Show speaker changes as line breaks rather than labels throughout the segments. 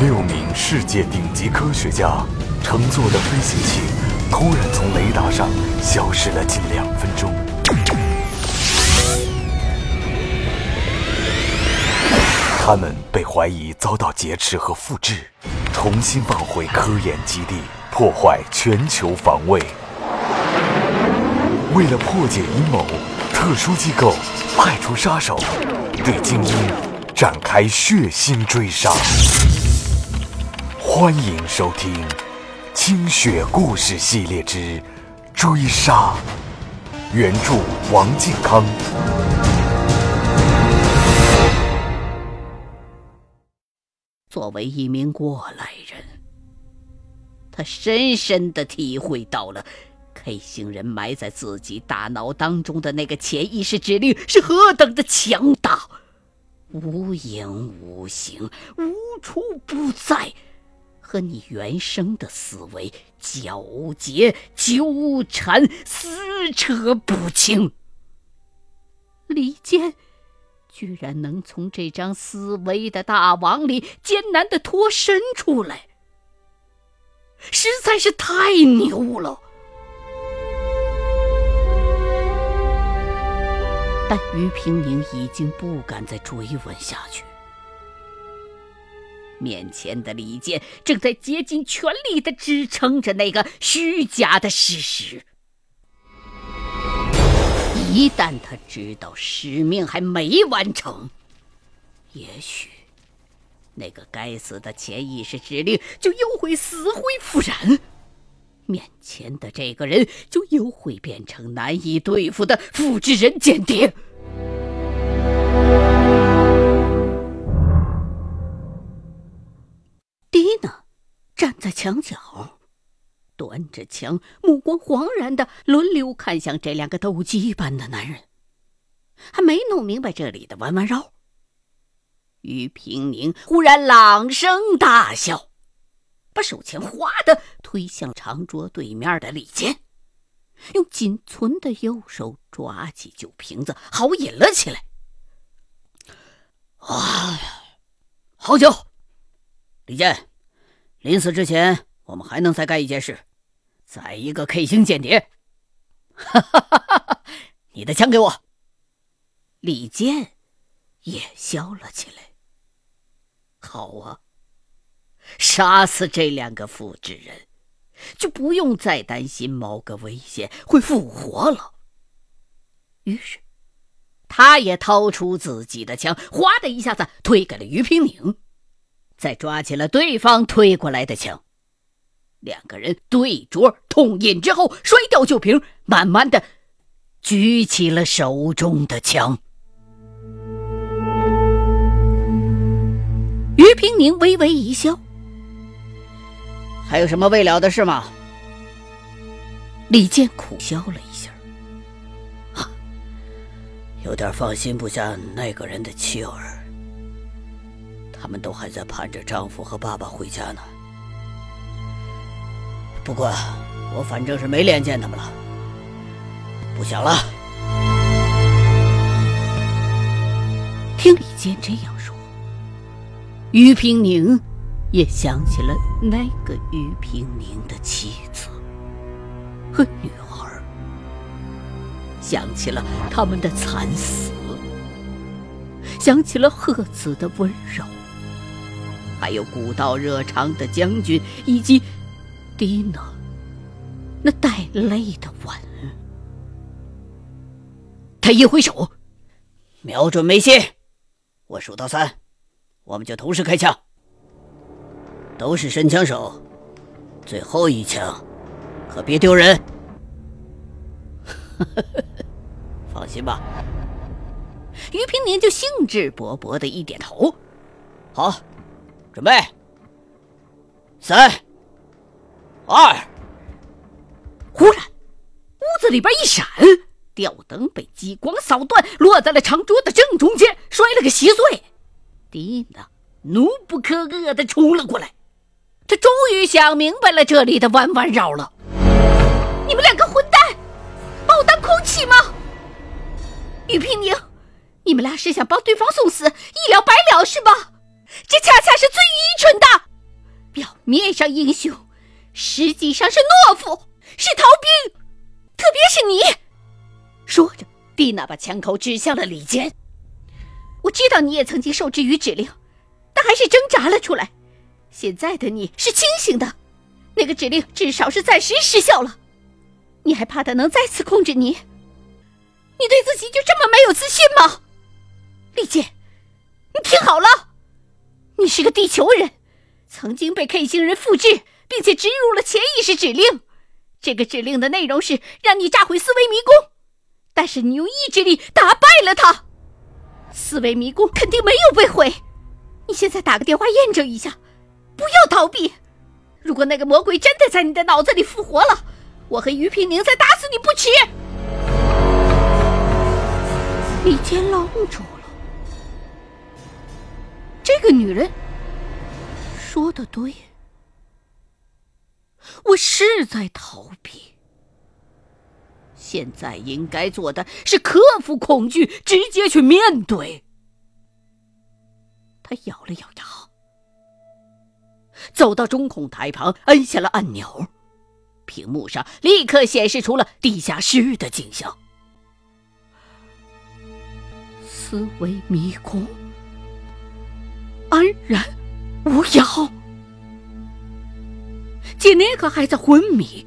六名世界顶级科学家乘坐的飞行器突然从雷达上消失了近两分钟。他们被怀疑遭到劫持和复制，重新放回科研基地，破坏全球防卫。为了破解阴谋，特殊机构派出杀手，对精英展开血腥追杀。欢迎收听《清雪故事系列之追杀》，原著王靖康。
作为一名过来人，他深深的体会到了 K 星人埋在自己大脑当中的那个潜意识指令是何等的强大，无影无形，无处不在，和你原生的思维交结、纠缠、撕扯不清。李健。居然能从这张思维的大网里艰难的脱身出来，实在是太牛了。但于平宁已经不敢再追问下去。面前的李健正在竭尽全力的支撑着那个虚假的事实。一旦他知道使命还没完成，也许那个该死的潜意识指令就又会死灰复燃，面前的这个人就又会变成难以对付的复制人间谍。在墙角。端着枪，目光惶然的轮流看向这两个斗鸡般的男人，还没弄明白这里的弯弯绕。于平宁忽然朗声大笑，把手枪哗的推向长桌对面的李健，用仅存的右手抓起酒瓶子，豪饮了起来。哎呀，好酒！李健，临死之前，我们还能再干一件事。宰一个 K 星间谍，哈哈哈哈哈！你的枪给我。李健也笑了起来。好啊，杀死这两个复制人，就不用再担心某个危险会复活了。于是，他也掏出自己的枪，哗的一下子推给了于平宁，再抓起了对方推过来的枪。两个人对桌痛饮之后，摔掉酒瓶，慢慢的举起了手中的枪。于平宁微微一笑：“还有什么未了的事吗？”李健苦笑了一下：“啊，有点放心不下那个人的妻儿，他们都还在盼着丈夫和爸爸回家呢。”不过，我反正是没脸见他们了，不想了。听李健这样说，于平宁也想起了那个于平宁的妻子和女儿，想起了他们的惨死，想起了贺子的温柔，还有古道热肠的将军以及。蒂娜，那带泪的吻。他一挥手，瞄准眉心，我数到三，我们就同时开枪。都是神枪手，最后一枪可别丢人。放心吧。于平年就兴致勃勃的一点头，好，准备，三。二，忽然，屋子里边一闪，吊灯被激光扫断，落在了长桌的正中间，摔了个稀碎。迪娜怒不可遏的冲了过来，他终于想明白了这里的弯弯绕了。你们两个混蛋，把我当空气吗？于平宁，你们俩是想帮对方送死，一了百了是吧？这恰恰是最愚蠢的。表面上英雄，实际上是懦夫，是逃兵。特别是你。说着，蒂娜把枪口指向了李坚。我知道你也曾经受制于指令，但还是挣扎了出来。现在的你是清醒的，那个指令至少是暂时失效了。你还怕他能再次控制你？你对自己就这么没有自信吗？李健，你听好了，你是个地球人，曾经被 K 星人复制，并且植入了潜意识指令。这个指令的内容是让你炸毁思维迷宫，但是你用意志力打败了他。思维迷宫肯定没有被毁。你现在打个电话验证一下，不要逃避。如果那个魔鬼真的在你的脑子里复活了，我和于平宁再打死你不迟。李坚愣住了。这个女人说的对，我是在逃避。现在应该做的是克服恐惧，直接去面对。他咬了咬牙，走到中控台旁，摁下了按钮，屏幕上立刻显示出了地下室的景象。思维迷宫，安然无恙。杰内克还在昏迷。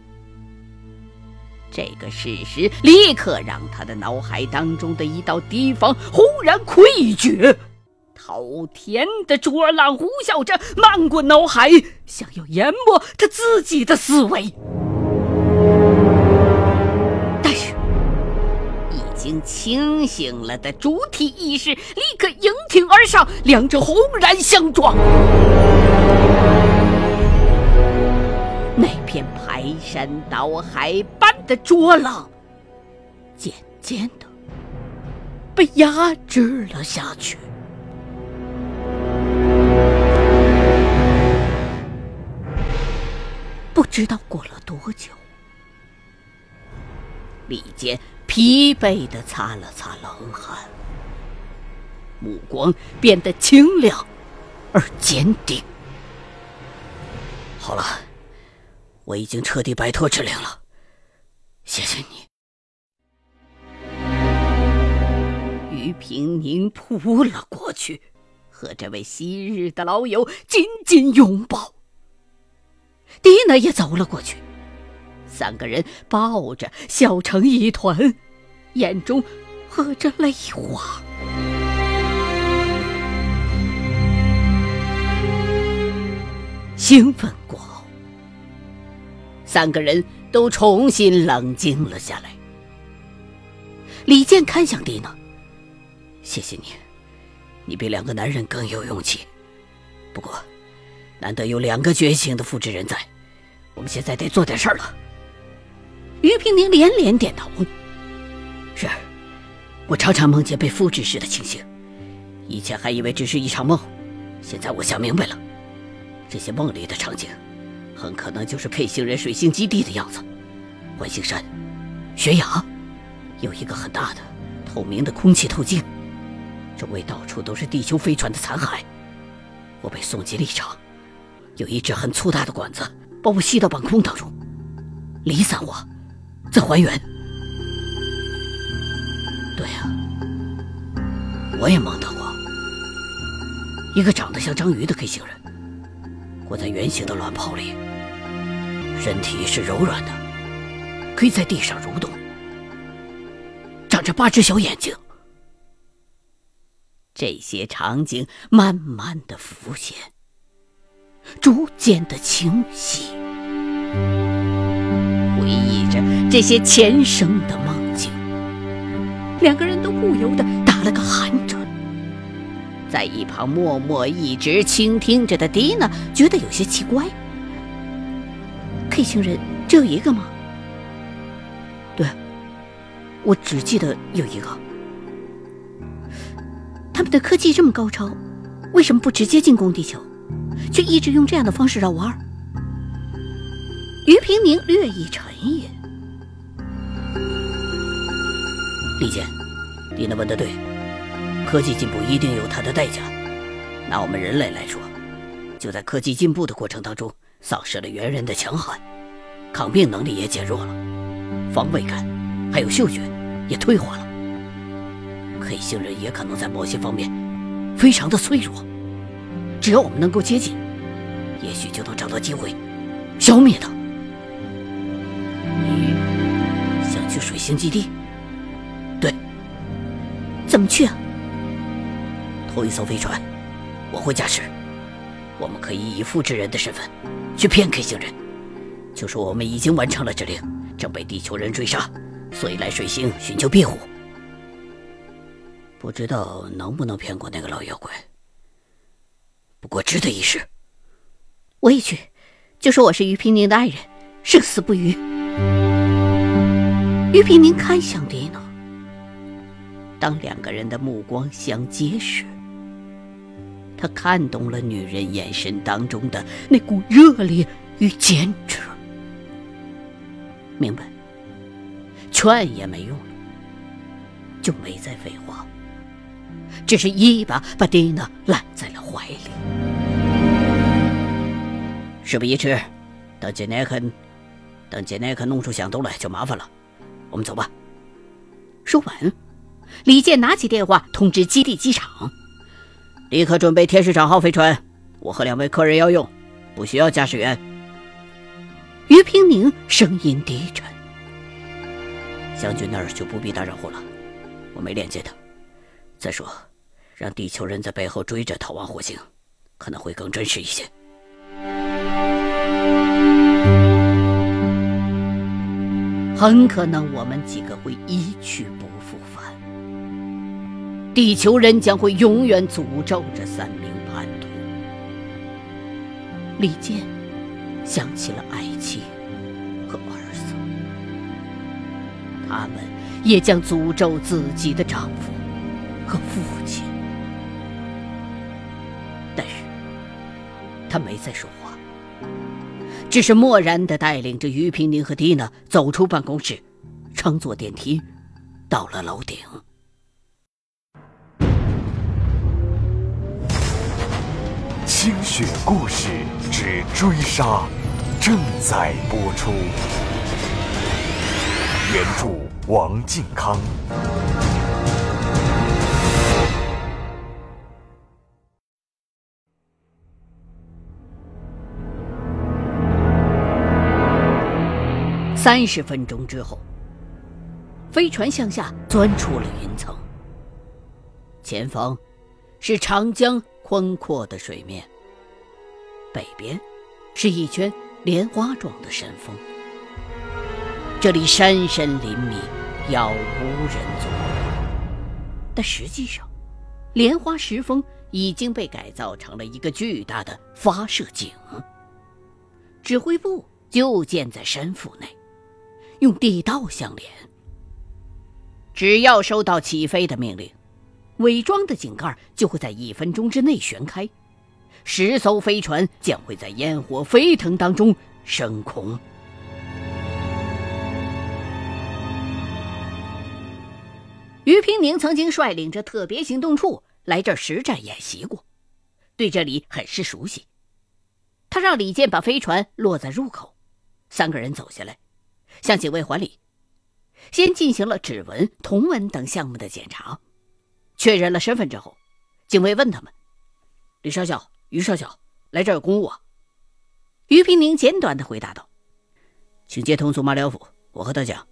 这个事实立刻让他的脑海当中的一道堤防忽然溃决，滔天的浊浪呼啸着漫过脑海，想要淹没他自己的思维。清醒了的主体意识立刻迎挺而上，两者轰然相撞。那片排山倒海般的浊浪，渐渐的被压制了下去。不知道过了多久，李健疲惫的擦了擦冷汗，目光变得清亮而坚定。好了。我已经彻底摆脱指令了，谢谢你。于平宁扑了过去，和这位昔日的老友紧紧拥抱。蒂娜也走了过去，三个人抱着笑成一团，眼中和着泪花。兴奋过后。三个人都重新冷静了下来。李健看向蒂娜：“谢谢你，你比两个男人更有勇气。不过，难得有两个觉醒的复制人在，我们现在得做点事儿了。”于平宁连连点头：“是，我常常梦见被复制时的情形，以前还以为只是一场梦，现在我想明白了，这些梦里的场景。”很可能就是 K 星人水星基地的样子，环形山、悬崖，有一个很大的透明的空气透镜，周围到处都是地球飞船的残骸。我被送进立场，有一只很粗大的管子把我吸到半空当中，离散我，再还原。对呀，我也梦到过一个长得像章鱼的 K 星人，活在圆形的卵泡里。身体是柔软的，可以在地上蠕动，长着八只小眼睛。这些场景慢慢的浮现，逐渐的清晰，回忆着这些前生的。两个人都不由得打了个寒颤，在一旁默默一直倾听着的蒂娜觉得有些奇怪。K 星人只有一个吗？对，我只记得有一个。他们的科技这么高超，为什么不直接进攻地球，却一直用这样的方式绕弯？于平宁略一沉吟。李健，蒂娜问的对，科技进步一定有它的代价。拿我们人类来说。
就在科技进步的过程当中，丧失了猿人的强悍，抗病能力也减弱了，防卫感还有嗅觉也退化了。黑星人也可能在某些方面非常的脆弱，只要我们能够接近，也许就能找到机会消灭他。你想去水星基地？对，
怎么去啊？
偷一艘飞船，我会驾驶。我们可以以复制人的身份去骗 K 星人，就说我们已经完成了指令，正被地球人追杀，所以来水星寻求庇护。不知道能不能骗过那个老妖怪，不过值得一试。
我也去，就说我是于平宁的爱人，生死不渝。于平宁看向迪娜，当两个人的目光相接时。他看懂了女人眼神当中的那股热烈与坚持，明白，
劝也没用了，就没再废话，只是一把把蒂娜揽在了怀里。事不宜迟，等杰奈克，等杰奈克弄出响动来就麻烦了。我们走吧。
说完，李健拿起电话通知基地机场。
立刻准备天使长号飞船，我和两位客人要用，不需要驾驶员。
于平宁声音低沉：“
将军那儿就不必打扰我了，我没连接他。再说，让地球人在背后追着逃亡火星，可能会更真实一些。
很可能我们几个会一去不。”地球人将会永远诅咒这三名叛徒。李健想起了爱妻和儿子，他们也将诅咒自己的丈夫和父亲。但是，他没再说话，只是漠然的带领着于平宁和蒂娜走出办公室，乘坐电梯到了楼顶。
《清雪故事之追杀》正在播出。原著：王靖康。
三十分钟之后，飞船向下钻出了云层，前方是长江宽阔的水面。北边，是一圈莲花状的山峰。这里山深林密，杳无人踪。但实际上，莲花石峰已经被改造成了一个巨大的发射井。指挥部就建在山腹内，用地道相连。只要收到起飞的命令，伪装的井盖就会在一分钟之内旋开。十艘飞船将会在烟火飞腾当中升空。于平宁曾经率领着特别行动处来这实战演习过，对这里很是熟悉。他让李健把飞船落在入口，三个人走下来，向警卫还礼，先进行了指纹、瞳纹等项目的检查，确认了身份之后，警卫问他们：“李少校。”于少校，来这儿有公务啊！于平宁简短的回答道：“请接通祖马廖夫，我和他讲。”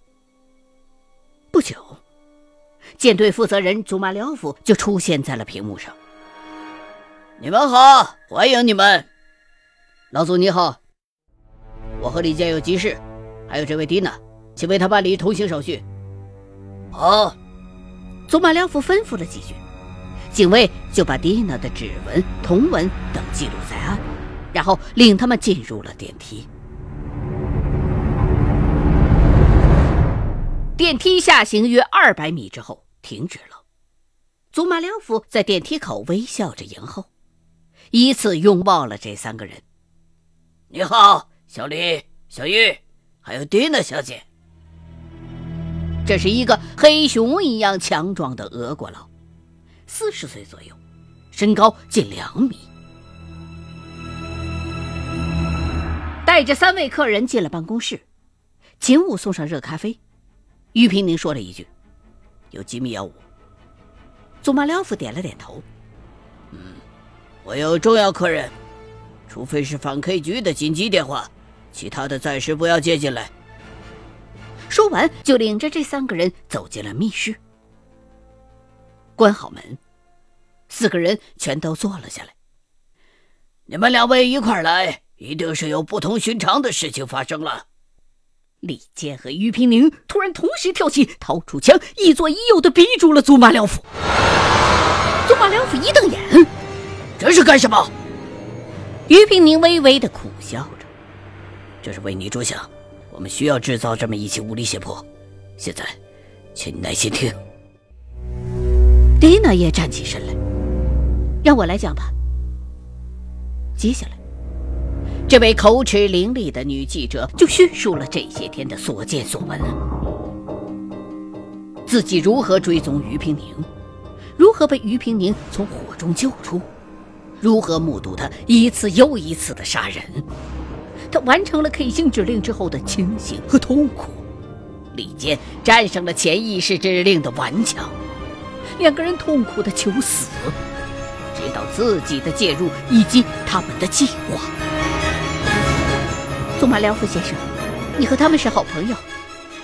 不久，舰队负责人祖马廖夫就出现在了屏幕上。
“你们好，欢迎你们。”老祖你好，我和李健有急事，还有这位蒂娜，请为他办理通行手续。
好，祖马廖夫吩咐了几句。警卫就把蒂娜的指纹、瞳纹等记录在案，然后领他们进入了电梯。电梯下行约二百米之后停止了。祖马廖夫在电梯口微笑着迎候，依次拥抱了这三个人。
你好，小李、小玉，还有蒂娜小姐。
这是一个黑熊一样强壮的俄国佬。四十岁左右，身高近两米。带着三位客人进了办公室，秦武送上热咖啡。于平宁说了一句：“
有机密要务。”
祖马廖夫点了点头：“
嗯，我有重要客人，除非是反 K 局的紧急电话，其他的暂时不要接进来。”
说完，就领着这三个人走进了密室，关好门，四个人全都坐了下来。
你们两位一块来，一定是有不同寻常的事情发生了。
李健和于平宁突然同时跳起，掏出枪，一左一右的逼住了祖马廖夫。祖马廖夫一瞪眼：“
这是干什么？”
于平宁微微的苦笑着：“
这是为你着想。”我们需要制造这么一起武力胁迫。现在，请你耐心听。
蒂娜也站起身来，让我来讲吧。接下来，这位口齿伶俐的女记者就叙述了这些天的所见所闻：自己如何追踪于平宁，如何被于平宁从火中救出，如何目睹他一次又一次的杀人。他完成了 K 星指令之后的清醒和痛苦，李健战胜了潜意识指令的顽强，两个人痛苦的求死，直到自己的介入以及他们的计划。祖马廖夫先生，你和他们是好朋友，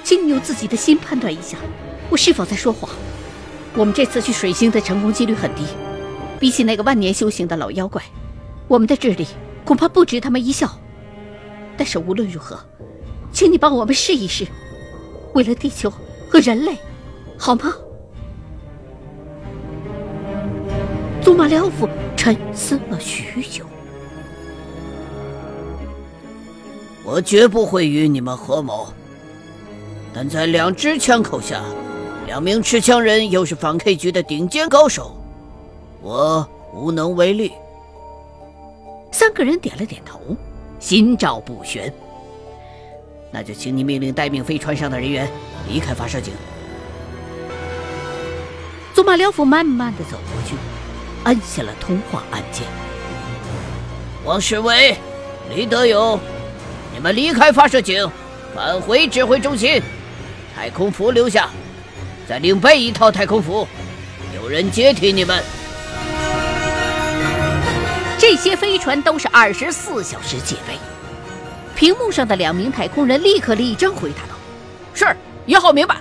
请你用自己的心判断一下，我是否在说谎。我们这次去水星的成功几率很低，比起那个万年修行的老妖怪，我们的智力恐怕不值他们一笑。但是无论如何，请你帮我们试一试，为了地球和人类，好吗？祖马廖夫沉思了许久。
我绝不会与你们合谋，但在两支枪口下，两名持枪人又是反 K 局的顶尖高手，我无能为力。
三个人点了点头。心照不宣，
那就请你命令待命飞船上的人员离开发射井。
祖马廖夫慢慢的走过去，按下了通话按键。
王世伟、李德勇，你们离开发射井，返回指挥中心。太空服留下，再另备一套太空服，有人接替你们。
这些飞船都是二十四小时戒备。屏幕上的两名太空人立刻立正回答道：“
是，一号明白。”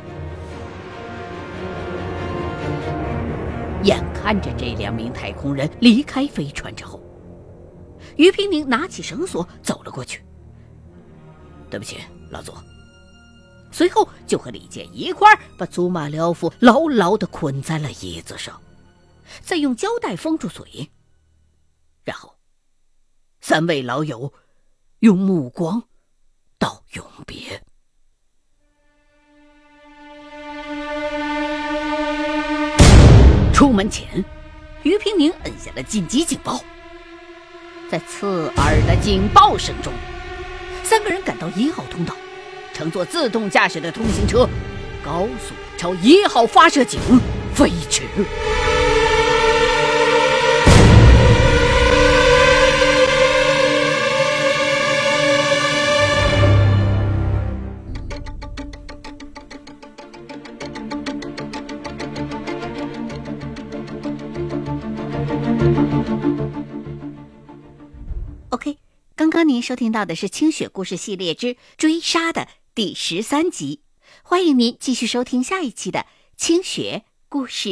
看着这两名太空人离开飞船之后，于平宁拿起绳索走了过去。
“对不起，老祖。”
随后就和李健一块儿把祖马廖夫牢牢的捆在了椅子上，再用胶带封住嘴。然后，三位老友用目光道永别。出门前，于平宁摁下了紧急警报。在刺耳的警报声中，三个人赶到一号通道，乘坐自动驾驶的通行车，高速朝一号发射井飞驰。收听到的是《清雪故事系列之追杀》的第十三集，欢迎您继续收听下一期的《清雪故事》。